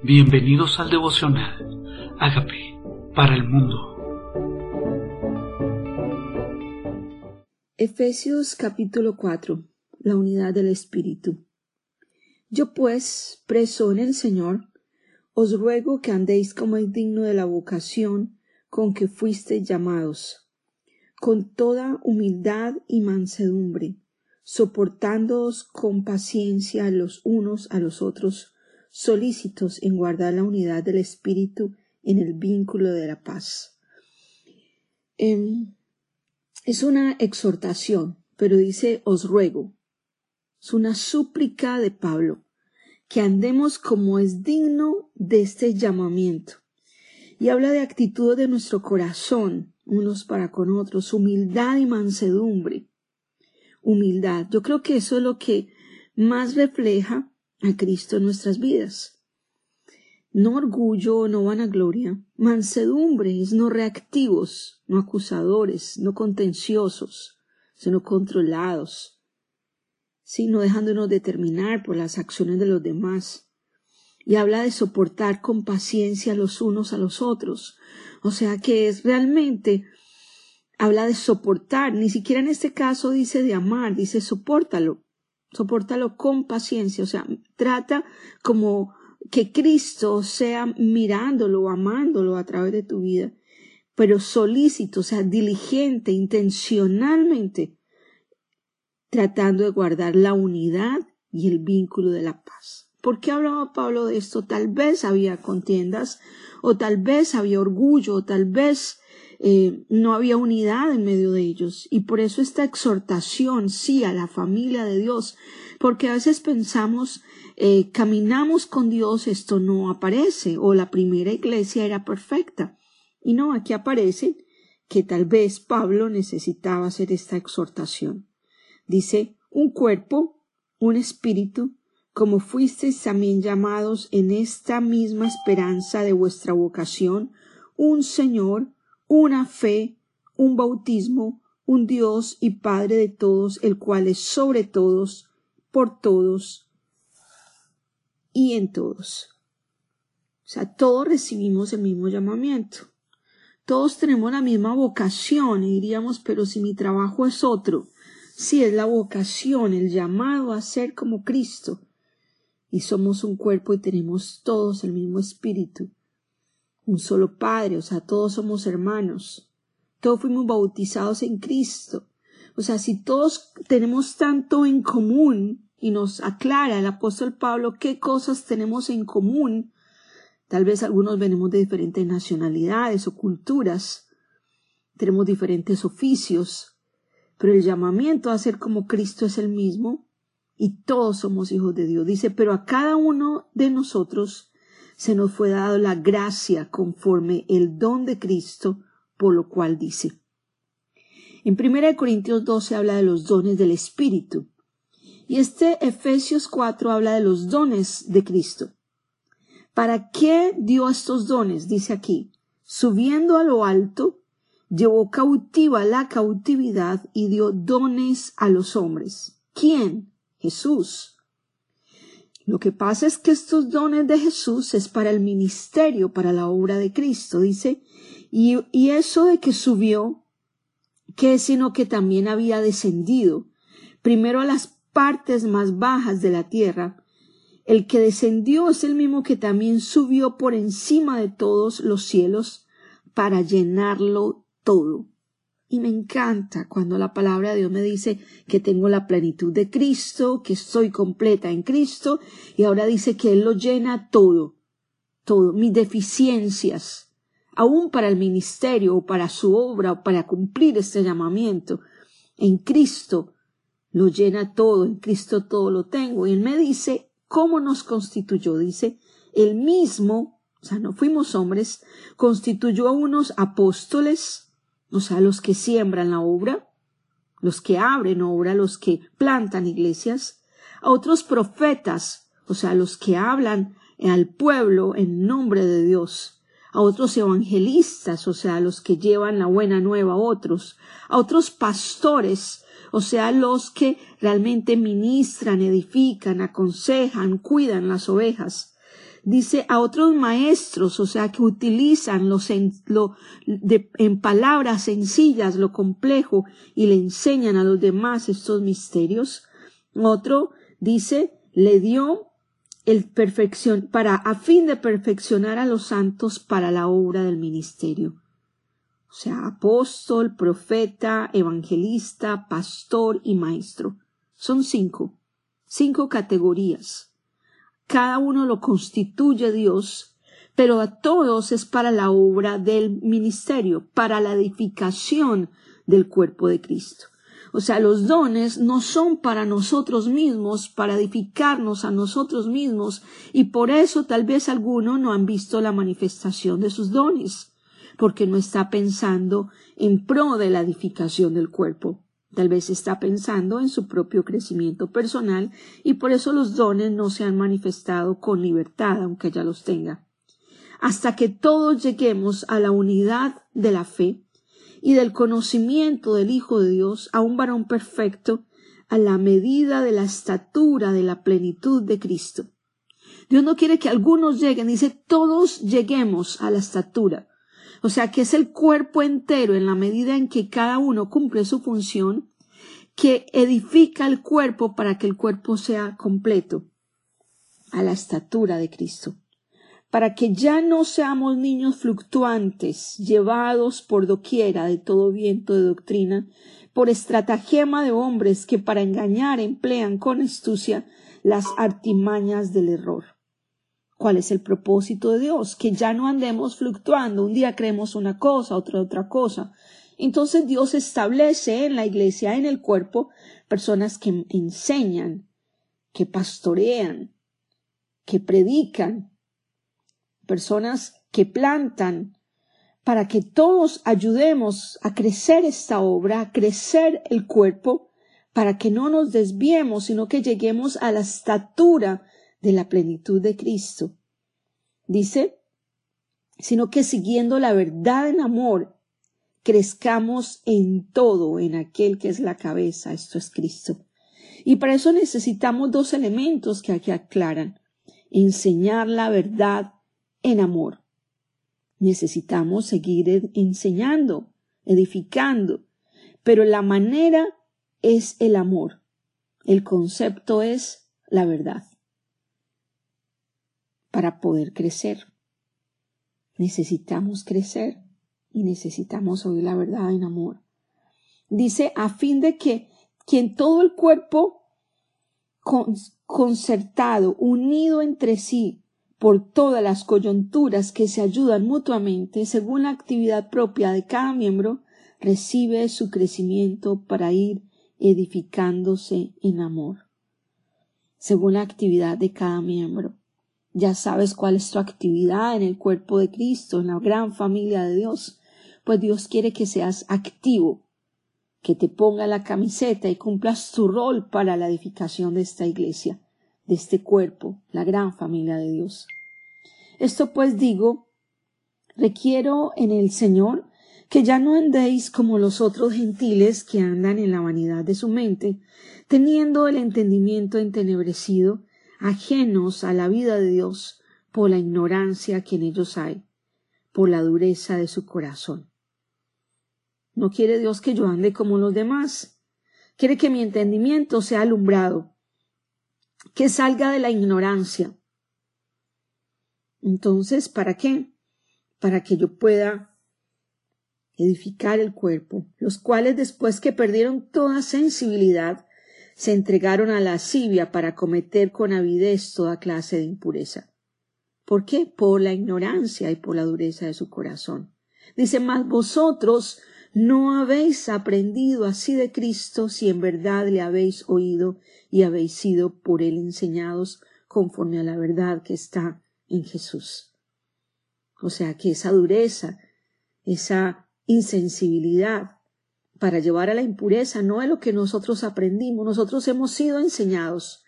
Bienvenidos al devocional. Hágame para el mundo. Efesios capítulo 4. La unidad del Espíritu. Yo pues, preso en el Señor, os ruego que andéis como es digno de la vocación con que fuisteis llamados, con toda humildad y mansedumbre, soportándoos con paciencia los unos a los otros, solícitos en guardar la unidad del Espíritu en el vínculo de la paz. Em, es una exhortación, pero dice os ruego. Es una súplica de Pablo, que andemos como es digno de este llamamiento. Y habla de actitud de nuestro corazón, unos para con otros, humildad y mansedumbre. Humildad. Yo creo que eso es lo que más refleja a Cristo en nuestras vidas. No orgullo, no vanagloria, mansedumbre no reactivos, no acusadores, no contenciosos, sino controlados, sino dejándonos determinar por las acciones de los demás. Y habla de soportar con paciencia los unos a los otros. O sea que es realmente habla de soportar, ni siquiera en este caso dice de amar, dice soportalo soportalo con paciencia, o sea, trata como que Cristo sea mirándolo, amándolo a través de tu vida, pero solícito, o sea, diligente, intencionalmente, tratando de guardar la unidad y el vínculo de la paz. ¿Por qué hablaba Pablo de esto? Tal vez había contiendas, o tal vez había orgullo, o tal vez eh, no había unidad en medio de ellos. Y por eso esta exhortación, sí, a la familia de Dios, porque a veces pensamos, eh, caminamos con Dios, esto no aparece, o la primera iglesia era perfecta. Y no, aquí aparece que tal vez Pablo necesitaba hacer esta exhortación. Dice, un cuerpo, un espíritu, como fuisteis también llamados en esta misma esperanza de vuestra vocación, un Señor, una fe, un bautismo, un Dios y Padre de todos, el cual es sobre todos, por todos y en todos. O sea, todos recibimos el mismo llamamiento. Todos tenemos la misma vocación y diríamos, pero si mi trabajo es otro, si es la vocación, el llamado a ser como Cristo, y somos un cuerpo y tenemos todos el mismo espíritu, un solo Padre, o sea, todos somos hermanos, todos fuimos bautizados en Cristo. O sea, si todos tenemos tanto en común, y nos aclara el apóstol Pablo qué cosas tenemos en común, tal vez algunos venimos de diferentes nacionalidades o culturas, tenemos diferentes oficios, pero el llamamiento a ser como Cristo es el mismo, y todos somos hijos de Dios. Dice, pero a cada uno de nosotros se nos fue dado la gracia conforme el don de Cristo, por lo cual dice. En 1 Corintios 12 habla de los dones del Espíritu. Y este Efesios 4 habla de los dones de Cristo. ¿Para qué dio estos dones? Dice aquí, subiendo a lo alto, llevó cautiva la cautividad y dio dones a los hombres. ¿Quién? Jesús. Lo que pasa es que estos dones de Jesús es para el ministerio, para la obra de Cristo, dice, y, y eso de que subió, que sino que también había descendido, primero a las partes más bajas de la tierra. El que descendió es el mismo que también subió por encima de todos los cielos para llenarlo todo. Y me encanta cuando la palabra de Dios me dice que tengo la plenitud de Cristo, que estoy completa en Cristo, y ahora dice que Él lo llena todo, todo, mis deficiencias, aún para el ministerio o para su obra o para cumplir este llamamiento. En Cristo lo llena todo, en Cristo todo lo tengo. Y Él me dice cómo nos constituyó. Dice, Él mismo, o sea, no fuimos hombres, constituyó a unos apóstoles, o sea, los que siembran la obra, los que abren obra, los que plantan iglesias, a otros profetas, o sea, los que hablan al pueblo en nombre de Dios, a otros evangelistas, o sea, los que llevan la buena nueva a otros, a otros pastores, o sea, los que realmente ministran, edifican, aconsejan, cuidan las ovejas, dice a otros maestros, o sea, que utilizan en, lo, de, en palabras sencillas lo complejo y le enseñan a los demás estos misterios. Otro dice, le dio el perfección, para, a fin de perfeccionar a los santos para la obra del ministerio. O sea, apóstol, profeta, evangelista, pastor y maestro. Son cinco, cinco categorías. Cada uno lo constituye Dios, pero a todos es para la obra del ministerio, para la edificación del cuerpo de Cristo. O sea, los dones no son para nosotros mismos, para edificarnos a nosotros mismos, y por eso tal vez algunos no han visto la manifestación de sus dones, porque no está pensando en pro de la edificación del cuerpo. Tal vez está pensando en su propio crecimiento personal y por eso los dones no se han manifestado con libertad, aunque ya los tenga. Hasta que todos lleguemos a la unidad de la fe, y del conocimiento del Hijo de Dios a un varón perfecto a la medida de la estatura de la plenitud de Cristo. Dios no quiere que algunos lleguen, dice todos lleguemos a la estatura. O sea que es el cuerpo entero en la medida en que cada uno cumple su función, que edifica el cuerpo para que el cuerpo sea completo, a la estatura de Cristo para que ya no seamos niños fluctuantes, llevados por doquiera de todo viento de doctrina, por estratagema de hombres que para engañar emplean con astucia las artimañas del error. ¿Cuál es el propósito de Dios? Que ya no andemos fluctuando. Un día creemos una cosa, otra otra cosa. Entonces Dios establece en la iglesia, en el cuerpo, personas que enseñan, que pastorean, que predican, personas que plantan, para que todos ayudemos a crecer esta obra, a crecer el cuerpo, para que no nos desviemos, sino que lleguemos a la estatura de la plenitud de Cristo. Dice, sino que siguiendo la verdad en amor, crezcamos en todo en aquel que es la cabeza, esto es Cristo. Y para eso necesitamos dos elementos que aquí aclaran, enseñar la verdad en amor. Necesitamos seguir enseñando, edificando, pero la manera es el amor. El concepto es la verdad. Para poder crecer, necesitamos crecer y necesitamos oír la verdad en amor. Dice, a fin de que quien todo el cuerpo concertado, unido entre sí, por todas las coyunturas que se ayudan mutuamente según la actividad propia de cada miembro, recibe su crecimiento para ir edificándose en amor. Según la actividad de cada miembro. Ya sabes cuál es tu actividad en el cuerpo de Cristo, en la gran familia de Dios. Pues Dios quiere que seas activo, que te ponga la camiseta y cumplas tu rol para la edificación de esta iglesia de este cuerpo, la gran familia de Dios. Esto pues digo, requiero en el Señor que ya no andéis como los otros gentiles que andan en la vanidad de su mente, teniendo el entendimiento entenebrecido, ajenos a la vida de Dios por la ignorancia que en ellos hay, por la dureza de su corazón. No quiere Dios que yo ande como los demás, quiere que mi entendimiento sea alumbrado, que salga de la ignorancia. Entonces, ¿para qué? Para que yo pueda edificar el cuerpo, los cuales después que perdieron toda sensibilidad, se entregaron a la lascivia para cometer con avidez toda clase de impureza. ¿Por qué? Por la ignorancia y por la dureza de su corazón. Dice, mas vosotros no habéis aprendido así de Cristo si en verdad le habéis oído y habéis sido por él enseñados conforme a la verdad que está en Jesús. O sea que esa dureza, esa insensibilidad para llevar a la impureza no es lo que nosotros aprendimos, nosotros hemos sido enseñados.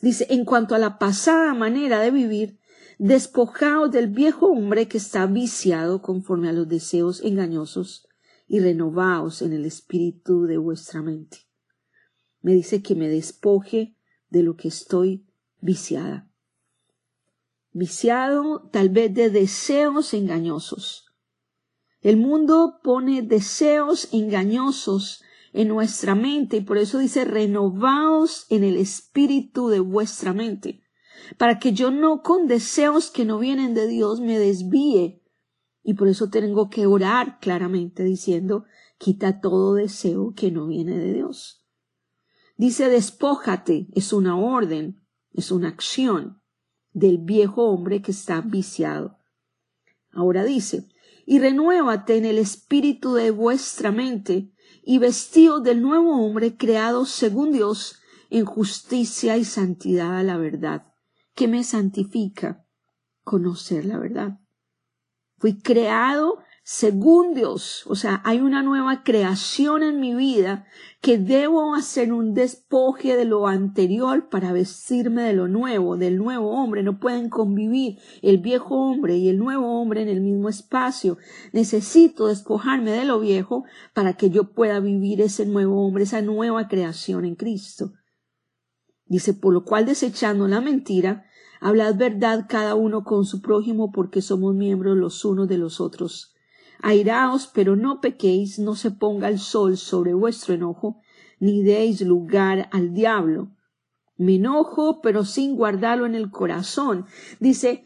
Dice, en cuanto a la pasada manera de vivir, despojaos del viejo hombre que está viciado conforme a los deseos engañosos y renovaos en el espíritu de vuestra mente. Me dice que me despoje de lo que estoy viciada. viciado tal vez de deseos engañosos. El mundo pone deseos engañosos en nuestra mente y por eso dice renovaos en el espíritu de vuestra mente, para que yo no con deseos que no vienen de Dios me desvíe. Y por eso tengo que orar claramente diciendo quita todo deseo que no viene de Dios. Dice despójate, es una orden, es una acción del viejo hombre que está viciado. Ahora dice, y renuévate en el espíritu de vuestra mente, y vestido del nuevo hombre creado según Dios en justicia y santidad a la verdad. que me santifica? Conocer la verdad. Fui creado según Dios, o sea, hay una nueva creación en mi vida que debo hacer un despoje de lo anterior para vestirme de lo nuevo, del nuevo hombre. No pueden convivir el viejo hombre y el nuevo hombre en el mismo espacio. Necesito despojarme de lo viejo para que yo pueda vivir ese nuevo hombre, esa nueva creación en Cristo. Dice, por lo cual desechando la mentira, hablad verdad cada uno con su prójimo porque somos miembros los unos de los otros. Airaos, pero no pequéis, no se ponga el sol sobre vuestro enojo, ni deis lugar al diablo. Me enojo, pero sin guardarlo en el corazón. Dice,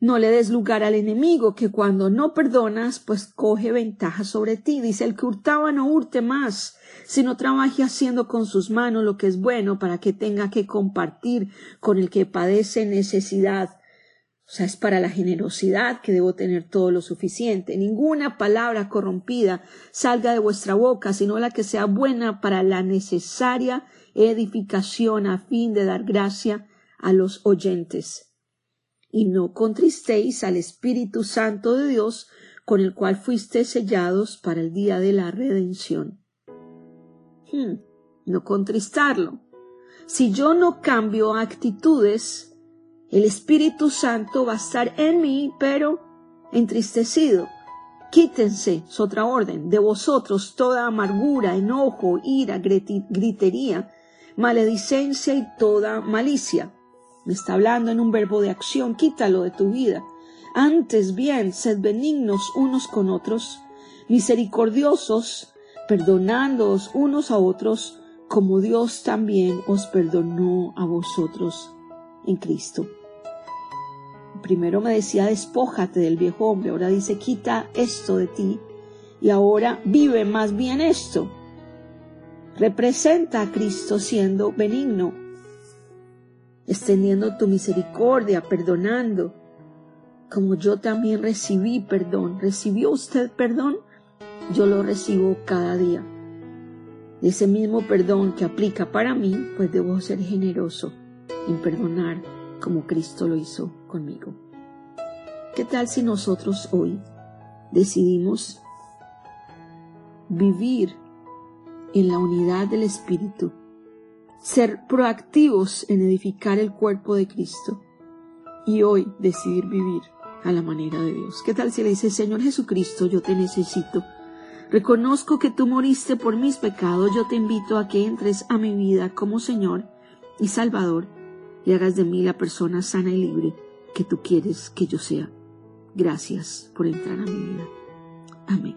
no le des lugar al enemigo, que cuando no perdonas, pues coge ventaja sobre ti. Dice, el que hurtaba no hurte más, sino trabaje haciendo con sus manos lo que es bueno para que tenga que compartir con el que padece necesidad. O sea, es para la generosidad que debo tener todo lo suficiente. Ninguna palabra corrompida salga de vuestra boca, sino la que sea buena para la necesaria edificación a fin de dar gracia a los oyentes. Y no contristéis al Espíritu Santo de Dios, con el cual fuiste sellados para el día de la redención. Hmm, no contristarlo. Si yo no cambio actitudes, el Espíritu Santo va a estar en mí, pero entristecido. Quítense, es otra orden, de vosotros toda amargura, enojo, ira, gritería, maledicencia y toda malicia. Me está hablando en un verbo de acción, quítalo de tu vida. Antes bien, sed benignos unos con otros, misericordiosos, perdonándoos unos a otros, como Dios también os perdonó a vosotros en Cristo primero me decía despójate del viejo hombre, ahora dice quita esto de ti y ahora vive más bien esto. Representa a Cristo siendo benigno, extendiendo tu misericordia, perdonando, como yo también recibí perdón. ¿Recibió usted perdón? Yo lo recibo cada día. Ese mismo perdón que aplica para mí, pues debo ser generoso en perdonar como Cristo lo hizo conmigo. ¿Qué tal si nosotros hoy decidimos vivir en la unidad del Espíritu, ser proactivos en edificar el cuerpo de Cristo y hoy decidir vivir a la manera de Dios? ¿Qué tal si le dice, Señor Jesucristo, yo te necesito? Reconozco que tú moriste por mis pecados, yo te invito a que entres a mi vida como Señor y Salvador y hagas de mí la persona sana y libre que tú quieres que yo sea. Gracias por entrar a mi vida. Amén.